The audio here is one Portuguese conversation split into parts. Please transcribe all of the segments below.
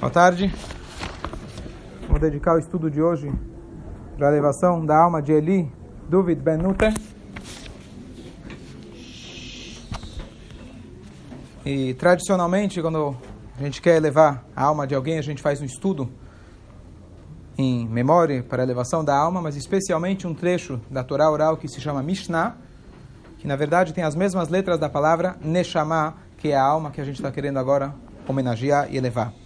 Boa tarde. Vou dedicar o estudo de hoje para a elevação da alma de Eli, David Ben Nuter. E tradicionalmente, quando a gente quer elevar a alma de alguém, a gente faz um estudo em memória para a elevação da alma, mas especialmente um trecho da Torá oral que se chama Mishnah, que na verdade tem as mesmas letras da palavra Neshama, que é a alma que a gente está querendo agora homenagear e elevar.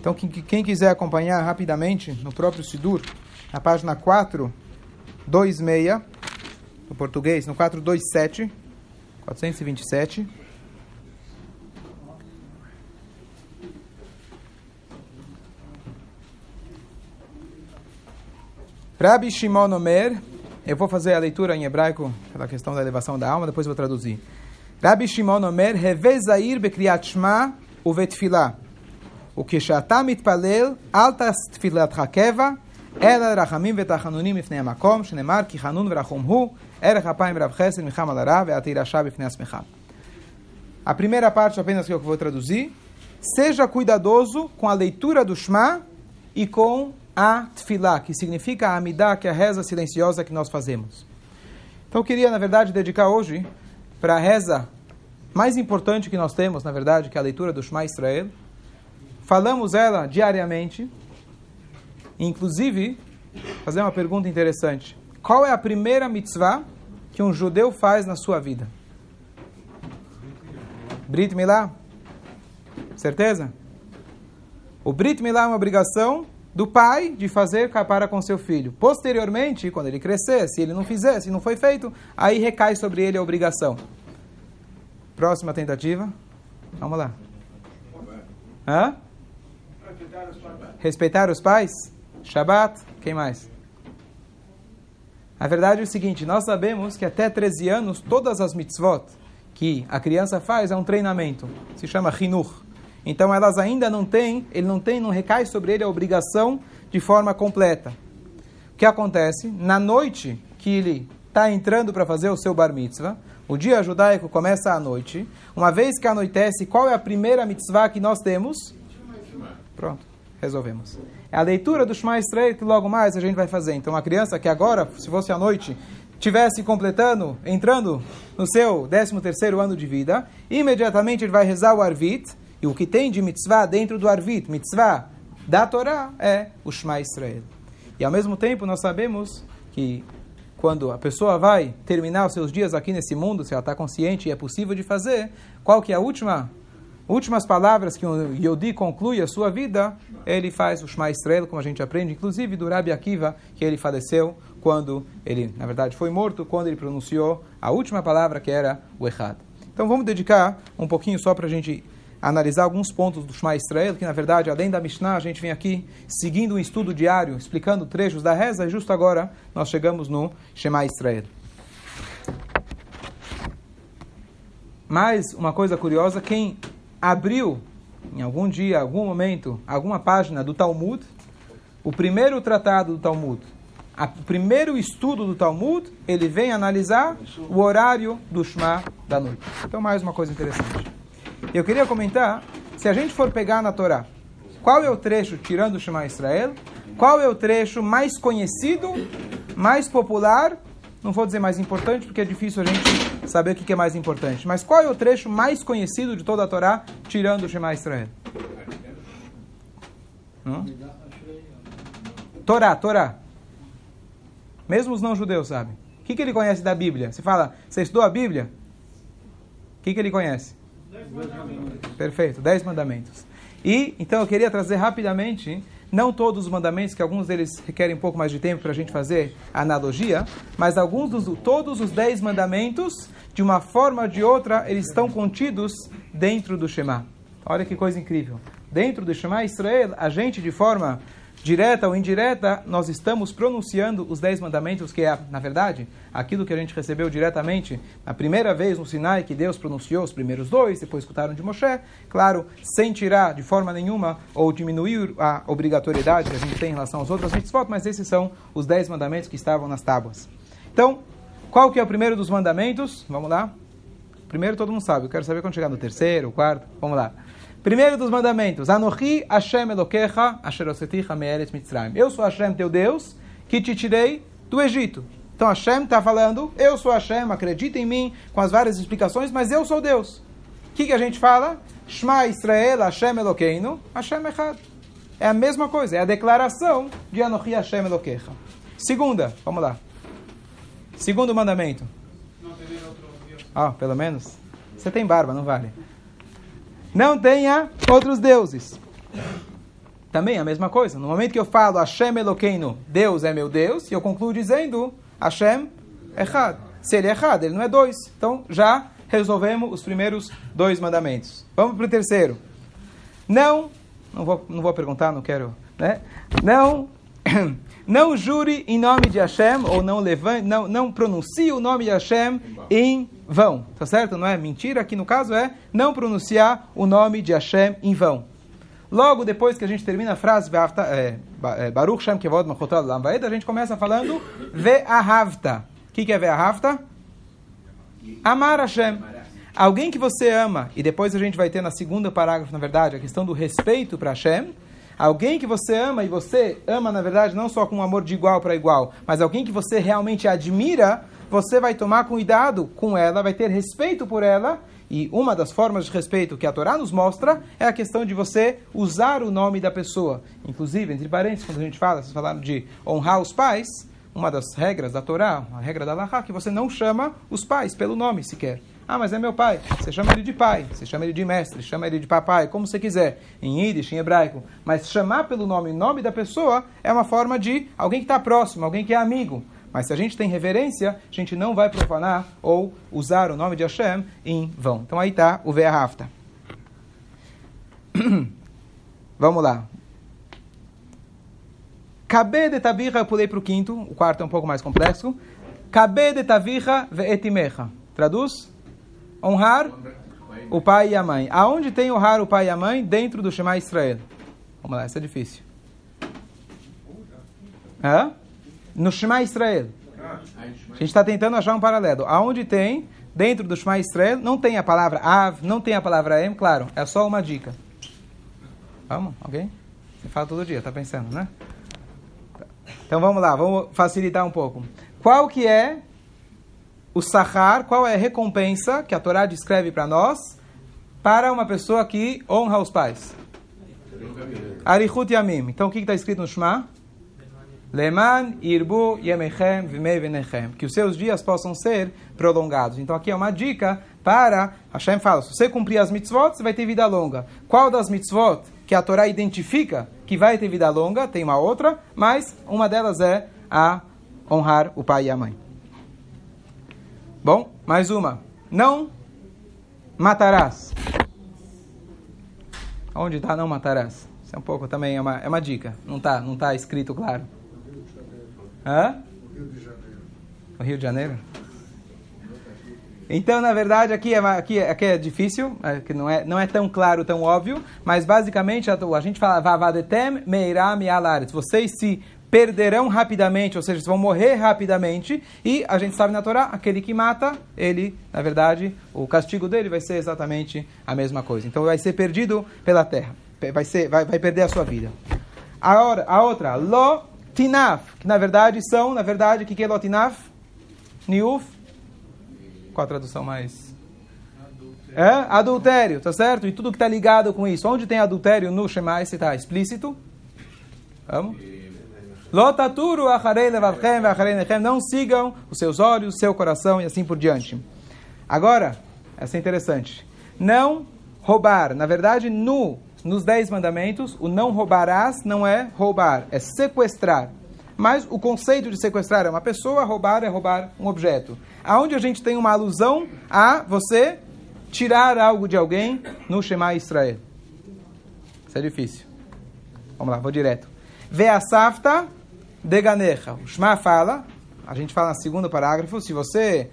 Então, quem, quiser acompanhar rapidamente no próprio Sidur, na página 426, no português, no 427, 427. Rabbi Shimon Omer, eu vou fazer a leitura em hebraico pela questão da elevação da alma, depois vou traduzir. Rabbi Shimon Omer, Revezair bekriat shma uvetfilah. וכשאתה מתפלל, אל תפילתך קבע, אלא רחמים ותחנונים לפני המקום, שנאמר כי חנון ורחום הוא, ערך אפיים רב חסד מחם על הרע, ואת תירשע בפני עצמך. A primeira parte apenas que eu vou traduzir. Seja cuidadoso com a leitura do Shema e com a Tfilá, que significa a Amidah, que é a reza silenciosa que nós fazemos. Então eu queria, na verdade, dedicar hoje para a reza mais importante que nós temos, na verdade, que é a leitura do Shema Israel, Falamos ela diariamente. Inclusive, fazer uma pergunta interessante. Qual é a primeira mitzvah que um judeu faz na sua vida? Brit Milá? Certeza? O Brit Milá é uma obrigação do pai de fazer para com seu filho. Posteriormente, quando ele crescer, se ele não fizer, se não foi feito, aí recai sobre ele a obrigação. Próxima tentativa. Vamos lá. Hã? Respeitar os pais? Shabat? Quem mais? A verdade é o seguinte: nós sabemos que até 13 anos, todas as mitzvot que a criança faz é um treinamento. Se chama Hinur. Então elas ainda não têm, ele não tem, não recai sobre ele a obrigação de forma completa. O que acontece? Na noite que ele está entrando para fazer o seu bar mitzvah, o dia judaico começa à noite. Uma vez que anoitece, qual é a primeira mitzvah que nós temos? Pronto, resolvemos. É a leitura do Shema Israel que logo mais a gente vai fazer. Então, a criança que agora, se fosse à noite, tivesse completando, entrando no seu 13 terceiro ano de vida, imediatamente ele vai rezar o Arvit, e o que tem de mitzvah dentro do Arvit, mitzvah da Torá, é o Shema Israel. E ao mesmo tempo nós sabemos que quando a pessoa vai terminar os seus dias aqui nesse mundo, se ela está consciente e é possível de fazer, qual que é a última últimas palavras que o Yodi conclui a sua vida, ele faz o Shema Israel, como a gente aprende, inclusive do Rabi Akiva, que ele faleceu quando ele, na verdade, foi morto, quando ele pronunciou a última palavra, que era o Echad. Então vamos dedicar um pouquinho só para a gente analisar alguns pontos do Shema Israel, que na verdade, além da Mishnah, a gente vem aqui seguindo um estudo diário, explicando trechos da reza, e justo agora nós chegamos no Shema Israel. Mais uma coisa curiosa, quem abriu, em algum dia, algum momento, alguma página do Talmud, o primeiro tratado do Talmud, o primeiro estudo do Talmud, ele vem analisar o horário do Shema da noite. Então, mais uma coisa interessante. Eu queria comentar, se a gente for pegar na Torá, qual é o trecho, tirando o Shema Israel, qual é o trecho mais conhecido, mais popular, não vou dizer mais importante, porque é difícil a gente saber o que é mais importante. Mas qual é o trecho mais conhecido de toda a Torá, tirando o Shema Israel? Hum? Torá, Torá. Mesmo os não-judeus sabem. O que, que ele conhece da Bíblia? Você fala, você estudou a Bíblia? O que, que ele conhece? Dez Perfeito, dez mandamentos. E, então, eu queria trazer rapidamente não todos os mandamentos, que alguns deles requerem um pouco mais de tempo para a gente fazer a analogia, mas alguns dos todos os dez mandamentos, de uma forma ou de outra, eles estão contidos dentro do Shema. Olha que coisa incrível. Dentro do Shema Israel, a gente de forma direta ou indireta, nós estamos pronunciando os dez mandamentos, que é, na verdade, aquilo que a gente recebeu diretamente na primeira vez no Sinai, que Deus pronunciou os primeiros dois, depois escutaram de Moshe, claro, sem tirar de forma nenhuma ou diminuir a obrigatoriedade que a gente tem em relação aos outros mitzvot, mas esses são os dez mandamentos que estavam nas tábuas. Então, qual que é o primeiro dos mandamentos? Vamos lá. Primeiro todo mundo sabe, eu quero saber quando chegar no terceiro, quarto, vamos lá. Primeiro dos mandamentos, Anochi Hashem Elokecha Asher Oseticha Me'eretz Mitzrayim. Eu sou Hashem, teu Deus, que te tirei do Egito. Então Hashem está falando, eu sou Hashem, acredita em mim, com as várias explicações, mas eu sou Deus. O que, que a gente fala? Shema Israel Hashem Elokeinu Hashem Echad. É a mesma coisa, é a declaração de Anochi Hashem Elokecha. Segunda, vamos lá. Segundo mandamento. Ah, pelo menos. Você tem barba, não vale. Não tenha outros deuses. Também a mesma coisa. No momento que eu falo Hashem Elokeinu, Deus é meu Deus, e eu concluo dizendo Hashem Echad. Se ele é Echad, ele não é dois. Então já resolvemos os primeiros dois mandamentos. Vamos para o terceiro. Não, não vou, não vou perguntar, não quero, né? Não, não jure em nome de Hashem, ou não levante, não, não pronuncie o nome de Hashem em vão, tá certo? Não é mentira, aqui no caso é não pronunciar o nome de Hashem em vão. Logo depois que a gente termina a frase é, é, Baruch Shem Kevod Machotel Lamvaed, a gente começa falando Ve'ahavta. O que, que é Ve'ahavta? Amar Hashem. Alguém que você ama, e depois a gente vai ter na segunda parágrafo, na verdade, a questão do respeito para Hashem. Alguém que você ama e você ama, na verdade, não só com um amor de igual para igual, mas alguém que você realmente admira, você vai tomar cuidado com ela, vai ter respeito por ela. E uma das formas de respeito que a Torá nos mostra é a questão de você usar o nome da pessoa. Inclusive, entre parênteses, quando a gente fala, vocês falaram de honrar os pais, uma das regras da Torá, a regra da Laha, que você não chama os pais pelo nome sequer. Ah, mas é meu pai. Você chama ele de pai, você chama ele de mestre, chama ele de papai, como você quiser, em Yiddish, em hebraico. Mas chamar pelo nome, nome da pessoa, é uma forma de alguém que está próximo, alguém que é amigo. Mas se a gente tem reverência, a gente não vai profanar ou usar o nome de Hashem em vão. Então aí está o Ve'ahafta. Vamos lá. Kabe de tavirra, eu pulei para o quinto, o quarto é um pouco mais complexo. Kabe de tavirra ve'etimecha. Traduz? Honrar o pai e a mãe. Aonde tem honrar o pai e a mãe? Dentro do Shema Israel. Vamos lá, isso é difícil. Hã? no Shema Israel. A gente está tentando achar um paralelo. Aonde tem, dentro do Shema Israel, não tem a palavra Av, não tem a palavra Em, claro, é só uma dica. Vamos? Alguém? Você fala todo dia, tá pensando, né? Então vamos lá, vamos facilitar um pouco. Qual que é o sahar, qual é a recompensa que a Torá descreve para nós para uma pessoa que honra os pais? Arihut Yamim. Então o que está escrito no Shema? Leman irbu yemechem vimei venechem. Que os seus dias possam ser prolongados. Então aqui é uma dica para... Hashem fala, se você cumprir as mitzvot, você vai ter vida longa. Qual das mitzvot que a Torá identifica que vai ter vida longa? Tem uma outra, mas uma delas é a honrar o pai e a mãe. Bom, mais uma. Não matarás. Onde está não matarás? Isso é um pouco também, é uma, é uma dica. Não está não tá escrito claro. Hã? Rio de Janeiro. O Rio de Janeiro? Então, na verdade, aqui é, aqui, aqui é difícil, é, que não é, não é tão claro, tão óbvio, mas basicamente a, a gente fala Vavadetem Meiram Alaretz. Vocês se perderão rapidamente, ou seja, vão morrer rapidamente, e a gente sabe na Torá, aquele que mata, ele, na verdade, o castigo dele vai ser exatamente a mesma coisa. Então vai ser perdido pela terra, vai, ser, vai, vai perder a sua vida. A, a outra, Lo Tinaf, que na verdade são, na verdade, o que, que é Lotinaf? Niuf? Qual a tradução mais? É? Adultério, tá certo? E tudo que está ligado com isso. Onde tem adultério no Shema, está explícito. Vamos? Lotaturu acharei levavchem acharei nechem. Não sigam os seus olhos, seu coração e assim por diante. Agora, essa é interessante. Não roubar. Na verdade, no nos Dez Mandamentos, o não roubarás não é roubar, é sequestrar. Mas o conceito de sequestrar é uma pessoa, roubar é roubar um objeto. Aonde a gente tem uma alusão a você tirar algo de alguém no Shema Israel. Isso é difícil. Vamos lá, vou direto. Ve'asafta deganecha. O Shema fala, a gente fala no segundo parágrafo, se você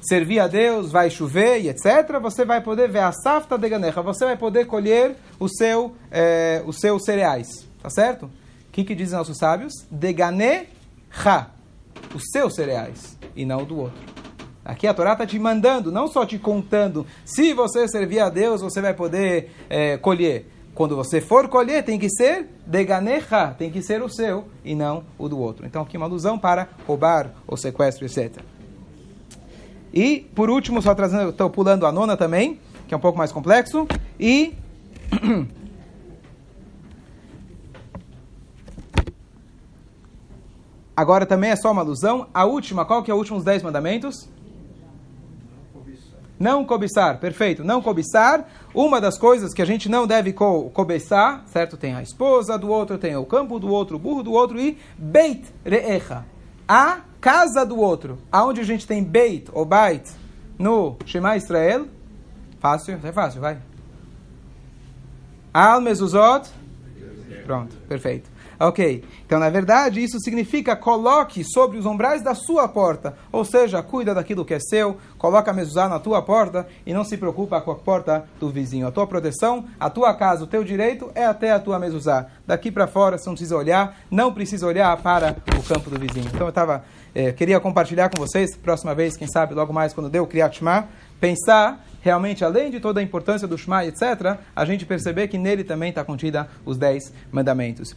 servir a Deus, vai chover e etc., você vai poder ver a safta de ganecha, você vai poder colher o seu, é, os seus cereais. Tá certo? O que, que dizem nossos sábios? De ganecha, os seus cereais, e não do outro. Aqui a Torá está te mandando, não só te contando. Se você servir a Deus, você vai poder é, colher. Quando você for colher, tem que ser deganecha, tem que ser o seu e não o do outro. Então, aqui uma alusão para roubar ou sequestro, etc. E, por último, só trazendo, estou pulando a nona também, que é um pouco mais complexo. E. Agora também é só uma alusão. A última, qual que é o último dos dez mandamentos? Não cobiçar, perfeito. Não cobiçar. Uma das coisas que a gente não deve co cobiçar, certo? Tem a esposa do outro, tem o campo do outro, o burro do outro e beit re'echa. A casa do outro. Aonde a gente tem beit ou bait no Shema Israel? Fácil, é fácil, vai. Al mezuzot. Pronto, perfeito. Ok. Então, na verdade, isso significa coloque sobre os umbrais da sua porta. Ou seja, cuida daquilo que é seu, coloca a mezuzá na tua porta e não se preocupa com a porta do vizinho. A tua proteção, a tua casa, o teu direito é até a tua mezuzá. Daqui para fora, você não precisa olhar, não precisa olhar para o campo do vizinho. Então, eu tava, eh, queria compartilhar com vocês, próxima vez, quem sabe, logo mais, quando deu o Kriyat Shema, pensar realmente, além de toda a importância do Shema, etc., a gente perceber que nele também está contida os dez mandamentos.